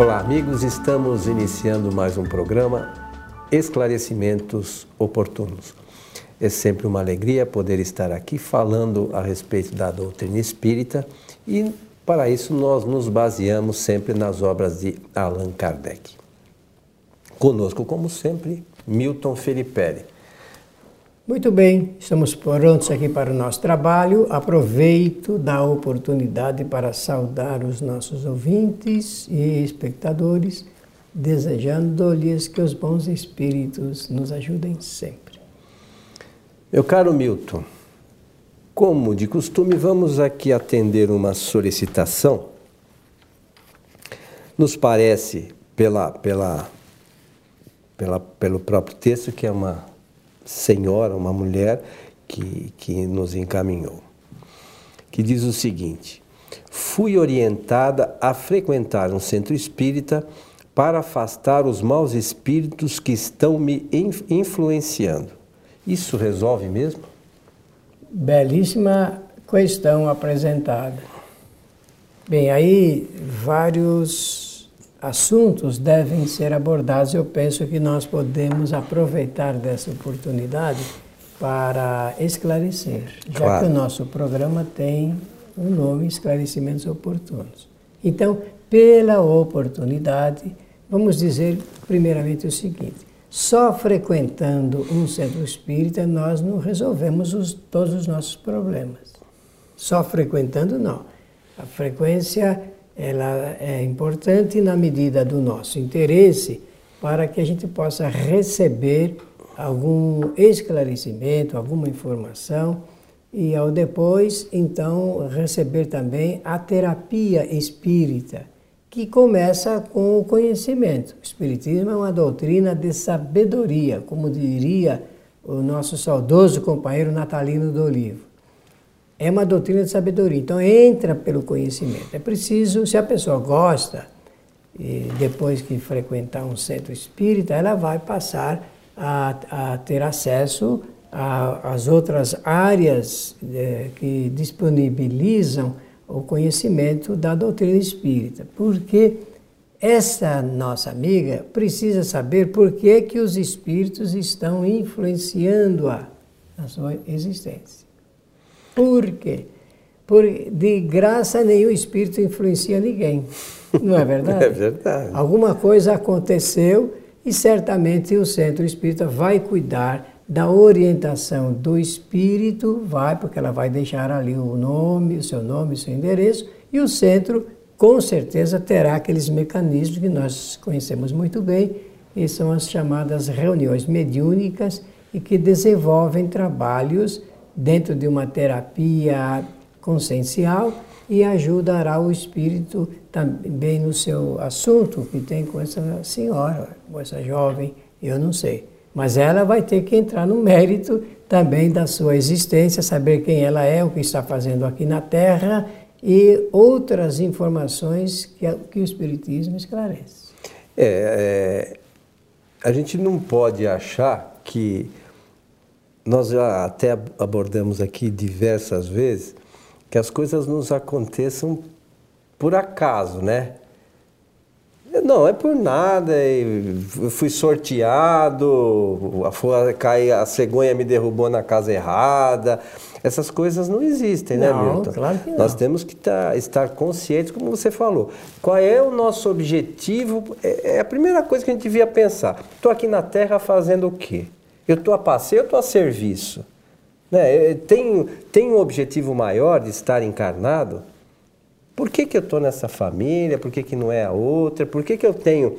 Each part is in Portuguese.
Olá, amigos. Estamos iniciando mais um programa Esclarecimentos Oportunos. É sempre uma alegria poder estar aqui falando a respeito da doutrina espírita e, para isso, nós nos baseamos sempre nas obras de Allan Kardec. Conosco, como sempre, Milton Felipe. Muito bem, estamos prontos aqui para o nosso trabalho. Aproveito da oportunidade para saudar os nossos ouvintes e espectadores, desejando-lhes que os bons espíritos nos ajudem sempre. Meu caro Milton, como de costume, vamos aqui atender uma solicitação. Nos parece, pela, pela, pela, pelo próprio texto, que é uma senhora, uma mulher que, que nos encaminhou, que diz o seguinte: Fui orientada a frequentar um centro espírita para afastar os maus espíritos que estão me influenciando. Isso resolve mesmo? Belíssima questão apresentada. Bem, aí vários assuntos devem ser abordados. Eu penso que nós podemos aproveitar dessa oportunidade para esclarecer, já claro. que o nosso programa tem o um nome Esclarecimentos Oportunos. Então, pela oportunidade, vamos dizer primeiramente o seguinte: só frequentando um centro espírita nós não resolvemos os, todos os nossos problemas. Só frequentando, não. A frequência ela é importante na medida do nosso interesse para que a gente possa receber algum esclarecimento, alguma informação e ao depois, então, receber também a terapia espírita, que começa com o conhecimento. O espiritismo é uma doutrina de sabedoria, como diria o nosso saudoso companheiro Natalino do Olivo é uma doutrina de sabedoria. Então entra pelo conhecimento. É preciso, se a pessoa gosta, depois que frequentar um centro espírita, ela vai passar a, a ter acesso às outras áreas é, que disponibilizam o conhecimento da doutrina espírita. Porque essa nossa amiga precisa saber por que, que os espíritos estão influenciando-a na sua existência. Por quê? Por, de graça nenhum espírito influencia ninguém. Não é verdade? é verdade. Alguma coisa aconteceu e certamente o centro espírita vai cuidar da orientação do espírito, vai, porque ela vai deixar ali o nome, o seu nome, o seu endereço, e o centro com certeza terá aqueles mecanismos que nós conhecemos muito bem, e são as chamadas reuniões mediúnicas e que desenvolvem trabalhos dentro de uma terapia consciencial e ajudará o espírito também no seu assunto que tem com essa senhora, com essa jovem, eu não sei. Mas ela vai ter que entrar no mérito também da sua existência, saber quem ela é, o que está fazendo aqui na Terra e outras informações que, que o Espiritismo esclarece. É, é, a gente não pode achar que nós já até abordamos aqui diversas vezes que as coisas nos aconteçam por acaso, né? Não, é por nada. Eu fui sorteado, a, a cegonha me derrubou na casa errada. Essas coisas não existem, né, não, Milton? Claro que não. Nós temos que tá, estar conscientes, como você falou. Qual é o nosso objetivo? É, é a primeira coisa que a gente devia pensar. Estou aqui na Terra fazendo o quê? Eu estou a passeio, eu estou a serviço. Né? Tem, tem um objetivo maior de estar encarnado? Por que, que eu estou nessa família? Por que, que não é a outra? Por que, que eu tenho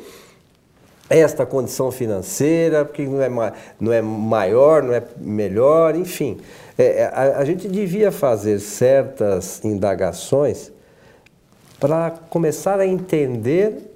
esta condição financeira? Por que não é, não é maior, não é melhor? Enfim, é, é, a, a gente devia fazer certas indagações para começar a entender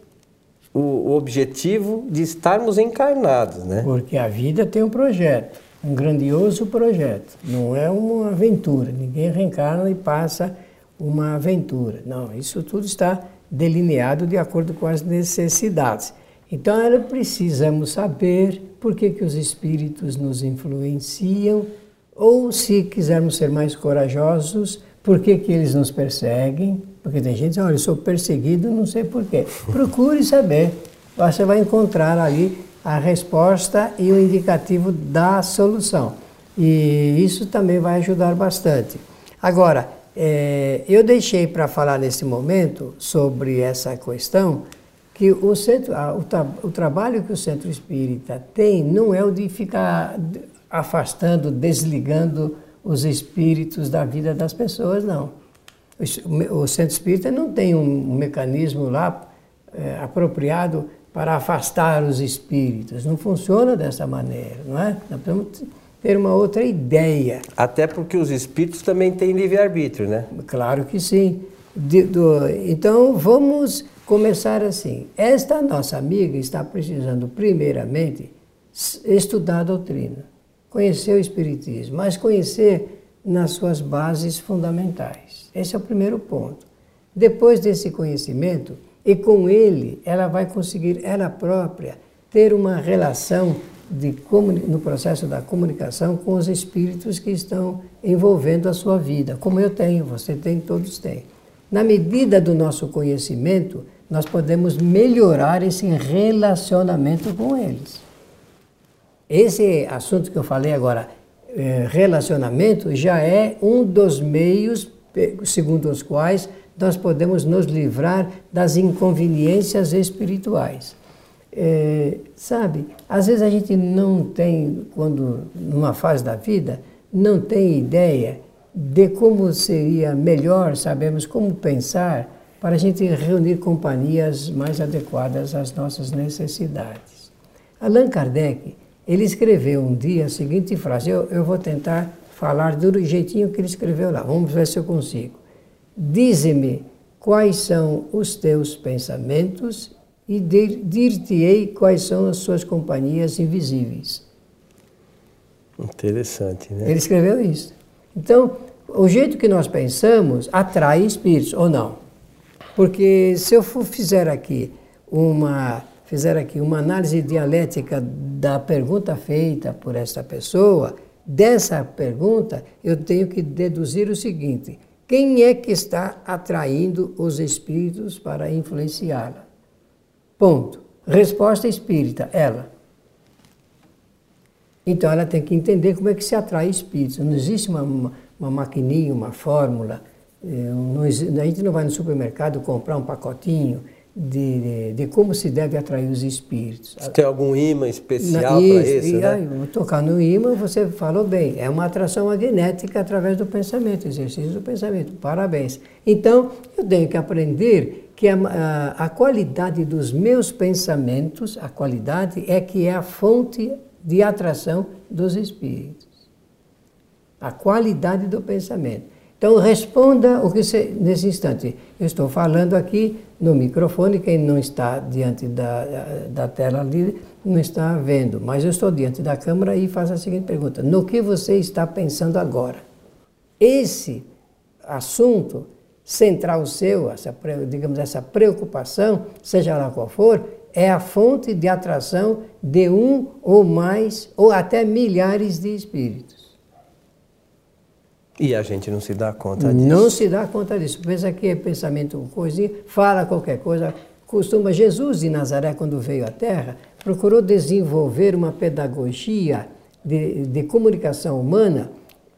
o, o objetivo de estarmos encarnados, né? Porque a vida tem um projeto, um grandioso projeto. Não é uma aventura. Ninguém reencarna e passa uma aventura. Não, isso tudo está delineado de acordo com as necessidades. Então, era precisamos saber por que, que os espíritos nos influenciam, ou se quisermos ser mais corajosos, Por que, que eles nos perseguem? Porque tem gente que diz, olha, eu sou perseguido, não sei porquê. Procure saber. Você vai encontrar ali a resposta e o indicativo da solução. E isso também vai ajudar bastante. Agora, é, eu deixei para falar nesse momento sobre essa questão que o, centro, o, o trabalho que o centro espírita tem não é o de ficar afastando, desligando os espíritos da vida das pessoas, não. O centro espírita não tem um mecanismo lá é, apropriado para afastar os espíritos. Não funciona dessa maneira, não é? Nós precisamos ter uma outra ideia. Até porque os espíritos também têm livre-arbítrio, né? Claro que sim. De, do, então vamos começar assim. Esta nossa amiga está precisando, primeiramente, estudar a doutrina conhecer o Espiritismo, mas conhecer nas suas bases fundamentais. Esse é o primeiro ponto. Depois desse conhecimento, e com ele, ela vai conseguir, ela própria, ter uma relação de, no processo da comunicação com os espíritos que estão envolvendo a sua vida, como eu tenho, você tem, todos têm. Na medida do nosso conhecimento, nós podemos melhorar esse relacionamento com eles. Esse assunto que eu falei agora, relacionamento, já é um dos meios segundo os quais nós podemos nos livrar das inconveniências espirituais. É, sabe, às vezes a gente não tem, quando numa fase da vida, não tem ideia de como seria melhor, sabemos como pensar para a gente reunir companhias mais adequadas às nossas necessidades. Allan Kardec ele escreveu um dia a seguinte frase, eu, eu vou tentar falar do jeitinho que ele escreveu lá, vamos ver se eu consigo. Dize-me quais são os teus pensamentos e dir-te-ei quais são as suas companhias invisíveis. Interessante, né? Ele escreveu isso. Então, o jeito que nós pensamos atrai espíritos, ou não? Porque se eu fizer aqui uma fizer aqui uma análise dialética da pergunta feita por esta pessoa, dessa pergunta eu tenho que deduzir o seguinte: quem é que está atraindo os espíritos para influenciá-la? Ponto. Resposta espírita, ela. Então ela tem que entender como é que se atrai espíritos. Não existe uma, uma, uma maquininha, uma fórmula. Eh, não, a gente não vai no supermercado comprar um pacotinho de, de, de, como se deve atrair os espíritos. Você tem algum imã especial para isso? E, né? aí, tocar no imã, você falou bem, é uma atração magnética através do pensamento, exercício do pensamento. Parabéns. Então, eu tenho que aprender que a, a, a qualidade dos meus pensamentos, a qualidade é que é a fonte de atração dos espíritos. A qualidade do pensamento. Então responda o que você, nesse instante. Eu estou falando aqui no microfone, quem não está diante da, da tela ali não está vendo, mas eu estou diante da câmera e faço a seguinte pergunta: No que você está pensando agora? Esse assunto central seu, essa, digamos, essa preocupação, seja lá qual for, é a fonte de atração de um ou mais, ou até milhares de espíritos. E a gente não se dá conta disso. Não se dá conta disso. Pensa que é pensamento coisinha, fala qualquer coisa. Costuma, Jesus de Nazaré, quando veio à Terra, procurou desenvolver uma pedagogia de, de comunicação humana,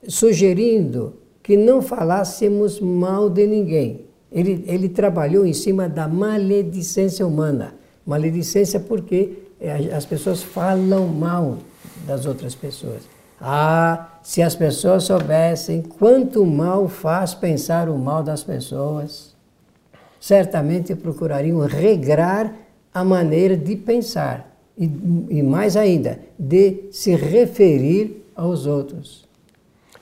sugerindo que não falássemos mal de ninguém. Ele, ele trabalhou em cima da maledicência humana. Maledicência porque eh, as pessoas falam mal das outras pessoas. Ah, se as pessoas soubessem quanto mal faz pensar o mal das pessoas, certamente procurariam regrar a maneira de pensar e, e mais ainda, de se referir aos outros.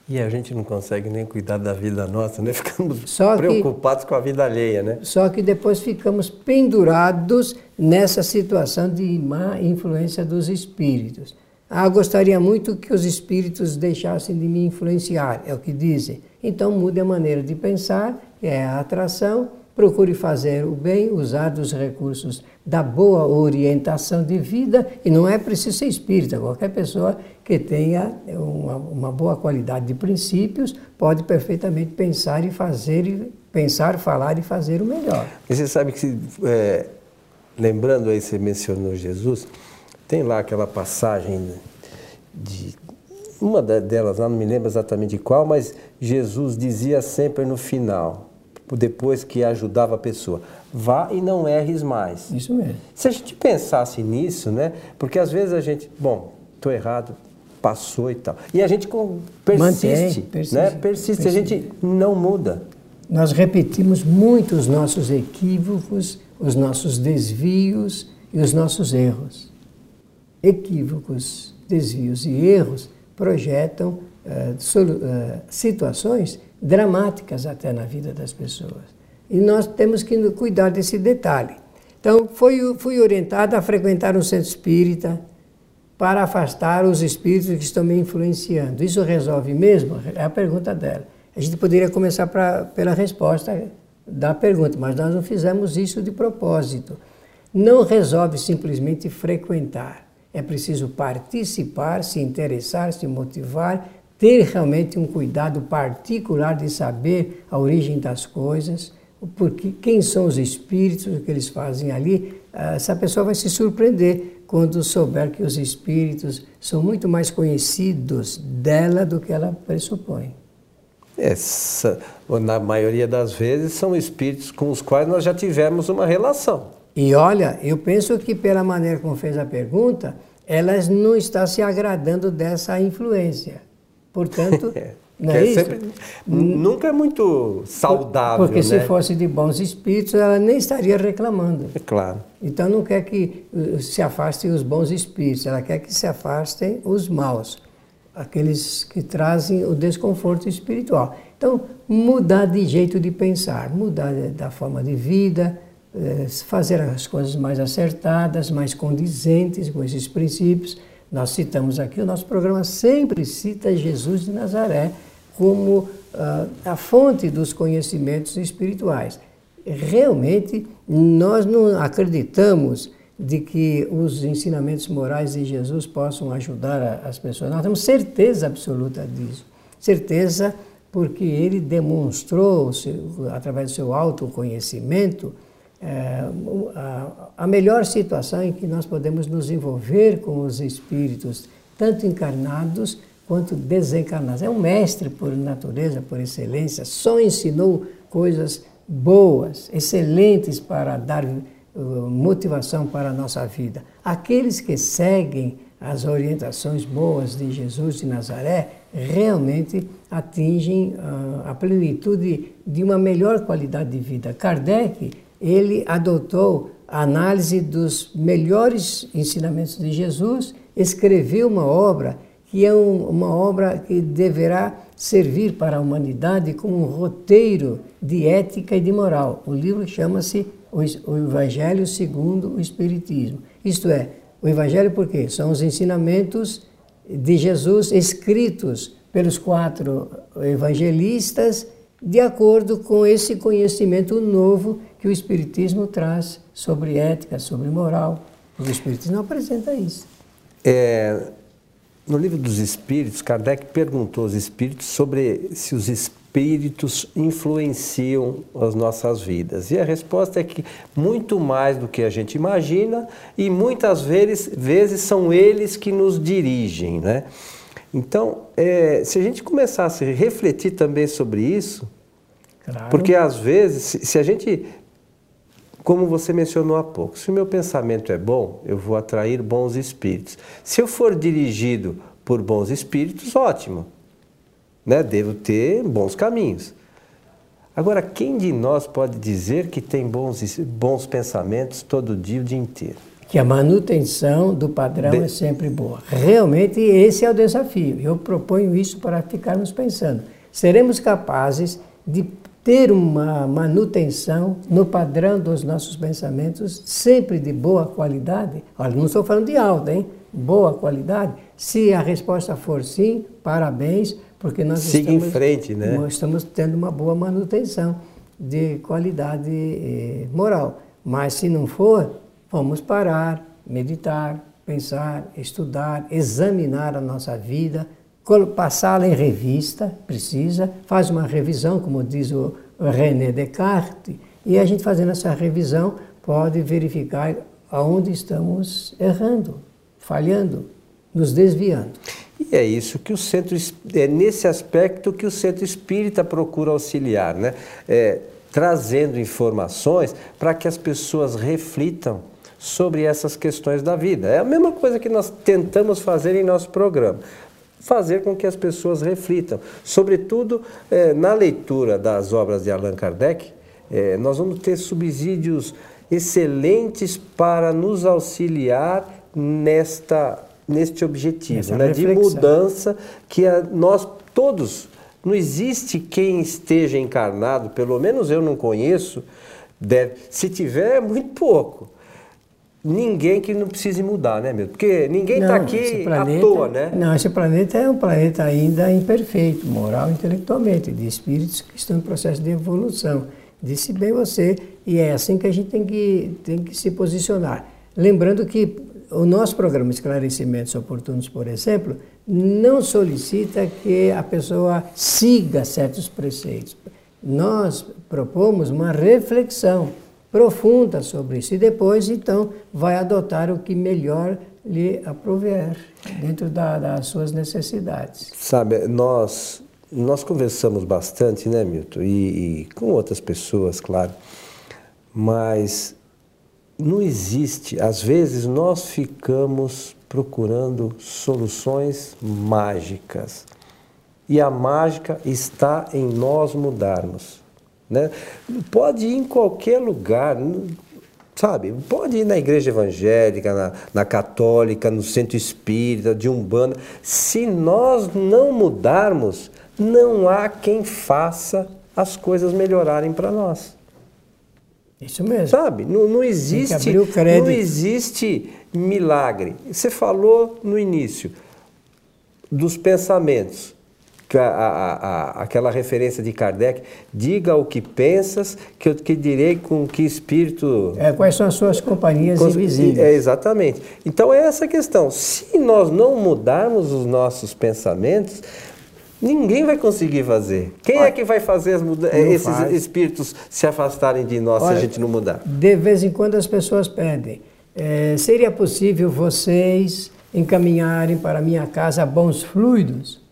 E a gente não consegue nem cuidar da vida nossa, né? Ficamos só preocupados com a vida alheia, né? Só que depois ficamos pendurados nessa situação de má influência dos espíritos. Ah, gostaria muito que os espíritos deixassem de me influenciar, é o que dizem. Então mude a maneira de pensar, é a atração, procure fazer o bem, usar dos recursos da boa orientação de vida, e não é preciso ser espírita, qualquer pessoa que tenha uma, uma, boa qualidade de princípios, pode perfeitamente pensar e fazer, pensar, falar e fazer o melhor. E você sabe que, é, lembrando aí, você mencionou Jesus, tem lá aquela passagem de uma delas, lá não me lembro exatamente qual, mas Jesus dizia sempre no final, depois que ajudava a pessoa, vá e não erres mais. Isso mesmo. Se a gente pensasse nisso, né? Porque às vezes a gente, bom, estou errado, passou e tal. E a gente persiste, Mantém, persiste, né? Persiste, persiste, a gente não muda. Nós repetimos muito os nossos equívocos, os nossos desvios e os nossos erros. Equívocos, desvios e erros projetam uh, uh, situações dramáticas até na vida das pessoas. E nós temos que cuidar desse detalhe. Então, fui, fui orientada a frequentar um centro espírita para afastar os espíritos que estão me influenciando. Isso resolve mesmo? É a pergunta dela. A gente poderia começar pra, pela resposta da pergunta, mas nós não fizemos isso de propósito. Não resolve simplesmente frequentar. É preciso participar, se interessar, se motivar, ter realmente um cuidado particular de saber a origem das coisas, porque quem são os espíritos, o que eles fazem ali, essa pessoa vai se surpreender quando souber que os espíritos são muito mais conhecidos dela do que ela pressupõe. Essa, na maioria das vezes, são espíritos com os quais nós já tivemos uma relação. E olha, eu penso que pela maneira como fez a pergunta, elas não estão se agradando dessa influência. Portanto, é, não é, é isso? Sempre, nunca é muito saudável. Porque né? se fosse de bons espíritos, ela nem estaria reclamando. É claro. Então não quer que uh, se afastem os bons espíritos, ela quer que se afastem os maus, aqueles que trazem o desconforto espiritual. Então, mudar de jeito de pensar, mudar da forma de vida, eh, fazer as coisas mais acertadas, mais condizentes com esses princípios. Nós citamos aqui, o nosso programa sempre cita Jesus de Nazaré como uh, a fonte dos conhecimentos espirituais. Realmente, nós não acreditamos de que os ensinamentos morais de Jesus possam ajudar as pessoas. Nós temos certeza absoluta disso. Certeza porque ele demonstrou, através do seu autoconhecimento, é, a, a melhor situação em que nós podemos nos envolver com os espíritos, tanto encarnados quanto desencarnados. É um mestre por natureza, por excelência, só ensinou coisas boas, excelentes para dar uh, motivação para a nossa vida. Aqueles que seguem as orientações boas de Jesus de Nazaré realmente atingem uh, a plenitude de uma melhor qualidade de vida. Kardec ele adotou a análise dos melhores ensinamentos de Jesus, escreveu uma obra que é um, uma obra que deverá servir para a humanidade como um roteiro de ética e de moral. O livro chama-se o Evangelho segundo o Espiritismo. Isto é, o Evangelho por quê? São os ensinamentos de Jesus escritos pelos quatro evangelistas de acordo com esse conhecimento novo que o Espiritismo traz sobre ética, sobre moral. O Espiritismo apresenta isso. É, no livro dos Espíritos, Kardec perguntou aos Espíritos sobre se os Espíritos influenciam as nossas vidas. E a resposta é que muito mais do que a gente imagina e muitas vezes, vezes são eles que nos dirigem. Né? Então, é, se a gente começasse a refletir também sobre isso, claro. porque às vezes, se, se a gente como você mencionou há pouco, se o meu pensamento é bom, eu vou atrair bons espíritos. Se eu for dirigido por bons espíritos, ótimo. Né? Devo ter bons caminhos. Agora, quem de nós pode dizer que tem bons, bons pensamentos todo dia, o dia inteiro? Que a manutenção do padrão é sempre boa. Realmente, esse é o desafio. Eu proponho isso para ficarmos pensando. Seremos capazes de ter uma manutenção no padrão dos nossos pensamentos, sempre de boa qualidade. Olha, não estou falando de alta, hein? Boa qualidade. Se a resposta for sim, parabéns, porque nós Siga estamos, em frente, né? estamos tendo uma boa manutenção de qualidade eh, moral. Mas se não for, vamos parar, meditar, pensar, estudar, examinar a nossa vida, passá-la em revista, precisa, faz uma revisão, como diz o René Descartes, e a gente fazendo essa revisão pode verificar aonde estamos errando, falhando, nos desviando. E é isso que o centro é nesse aspecto que o centro espírita procura auxiliar, né? É, trazendo informações para que as pessoas reflitam sobre essas questões da vida. É a mesma coisa que nós tentamos fazer em nosso programa. Fazer com que as pessoas reflitam. Sobretudo é, na leitura das obras de Allan Kardec, é, nós vamos ter subsídios excelentes para nos auxiliar nesta, neste objetivo né, de mudança que a, nós todos não existe quem esteja encarnado, pelo menos eu não conheço, deve, se tiver, é muito pouco. Ninguém que não precise mudar, né, meu? Porque ninguém está aqui planeta, à toa, né? Não, esse planeta é um planeta ainda imperfeito, moral e intelectualmente, de espíritos que estão em processo de evolução. Disse bem você, e é assim que a gente tem que, tem que se posicionar. Lembrando que o nosso programa Esclarecimentos Oportunos, por exemplo, não solicita que a pessoa siga certos preceitos. Nós propomos uma reflexão profunda sobre isso e depois, então, vai adotar o que melhor lhe aprover dentro da, das suas necessidades. Sabe, nós nós conversamos bastante, né, Milton, e, e com outras pessoas, claro, mas não existe. Às vezes nós ficamos procurando soluções mágicas. E a mágica está em nós mudarmos. Né? Pode ir em qualquer lugar, sabe? Pode ir na igreja evangélica, na, na católica, no centro espírita, de umbanda. Se nós não mudarmos, não há quem faça as coisas melhorarem para nós. Isso mesmo. Sabe? Não, não existe, não existe milagre. Você falou no início dos pensamentos. A, a, a, aquela referência de Kardec, diga o que pensas, que eu te direi com que espírito. É, quais são as suas companhias com, invisíveis. É, exatamente. Então é essa questão. Se nós não mudarmos os nossos pensamentos, Ninguém vai conseguir fazer. Quem é Olha, é que vai fazer esses faz. espíritos se afastarem de nós Olha, se a gente não mudar? De vez em quando as pessoas pedem: é, seria possível vocês encaminharem para minha casa bons fluidos?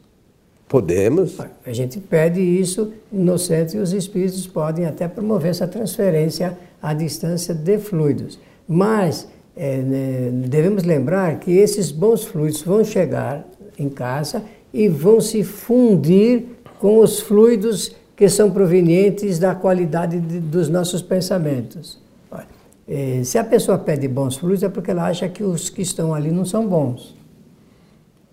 Podemos. A gente pede isso no centro e os espíritos podem até promover essa transferência à distância de fluidos. Mas é, né, devemos lembrar que esses bons fluidos vão chegar em casa e vão se fundir com os fluidos que são provenientes da qualidade de, dos nossos pensamentos. Eh, se a pessoa pede bons fluidos é porque ela acha que os que estão ali não são bons.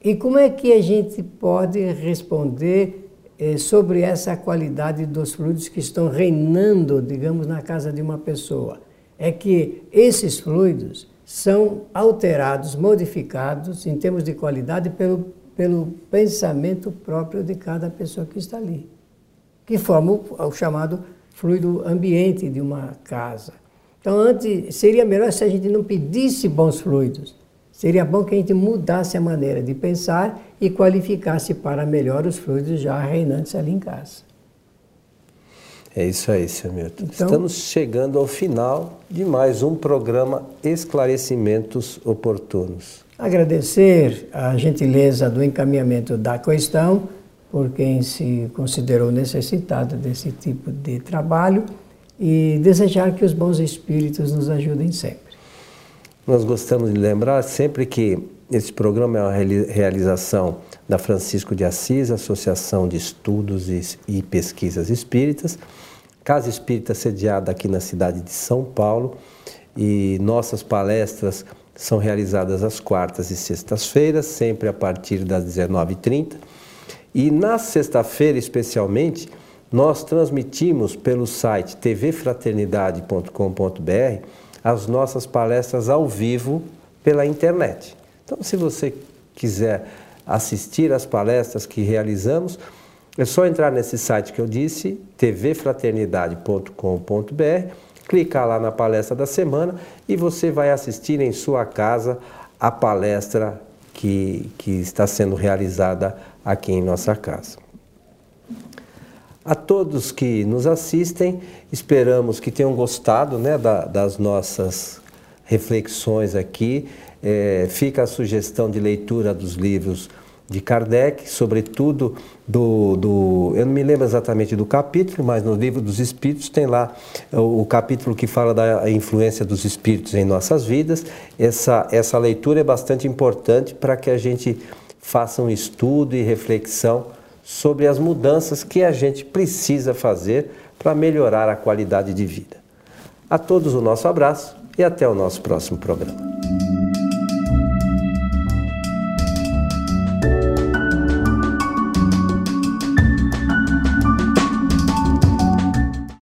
E como é que a gente pode responder eh, sobre essa qualidade dos fluidos que estão reinando, digamos, na casa de uma pessoa? É que esses fluidos são alterados, modificados em termos de qualidade pelo pelo pensamento próprio de cada pessoa que está ali, que forma o, o chamado fluido ambiente de uma casa. Então, antes, seria melhor se a gente não pedisse bons fluidos. Seria bom que a gente mudasse a maneira de pensar e qualificasse para melhor os fluidos já reinantes ali em casa. É isso aí, Sr. Milton. Então, Estamos chegando ao final de mais um programa Esclarecimentos Oportunos. Agradecer a gentileza do encaminhamento da questão por quem se considerou necessitado desse tipo de trabalho e desejar que os bons espíritos nos ajudem sempre. Nós gostamos de lembrar sempre que esse programa é uma realização da Francisco de Assis, Associação de Estudos e Pesquisas Espíritas, Casa Espírita sediada aqui na cidade de São Paulo e nossas palestras são realizadas às quartas e sextas-feiras, sempre a partir das 19h30. E na sexta-feira, especialmente, nós transmitimos pelo site tvfraternidade.com.br as nossas palestras ao vivo pela internet. Então, se você quiser assistir às palestras que realizamos, é só entrar nesse site que eu disse, tvfraternidade.com.br clicar lá na palestra da semana e você vai assistir em sua casa a palestra que, que está sendo realizada aqui em nossa casa. A todos que nos assistem, esperamos que tenham gostado né, da, das nossas reflexões aqui. É, fica a sugestão de leitura dos livros de Kardec, sobretudo do, do, Eu não me lembro exatamente do capítulo, mas no livro dos Espíritos tem lá o, o capítulo que fala da influência dos Espíritos em nossas vidas. Essa, essa leitura é bastante importante para que a gente faça um estudo e reflexão sobre as mudanças que a gente precisa fazer para melhorar a qualidade de vida. A todos o nosso abraço e até o nosso próximo programa.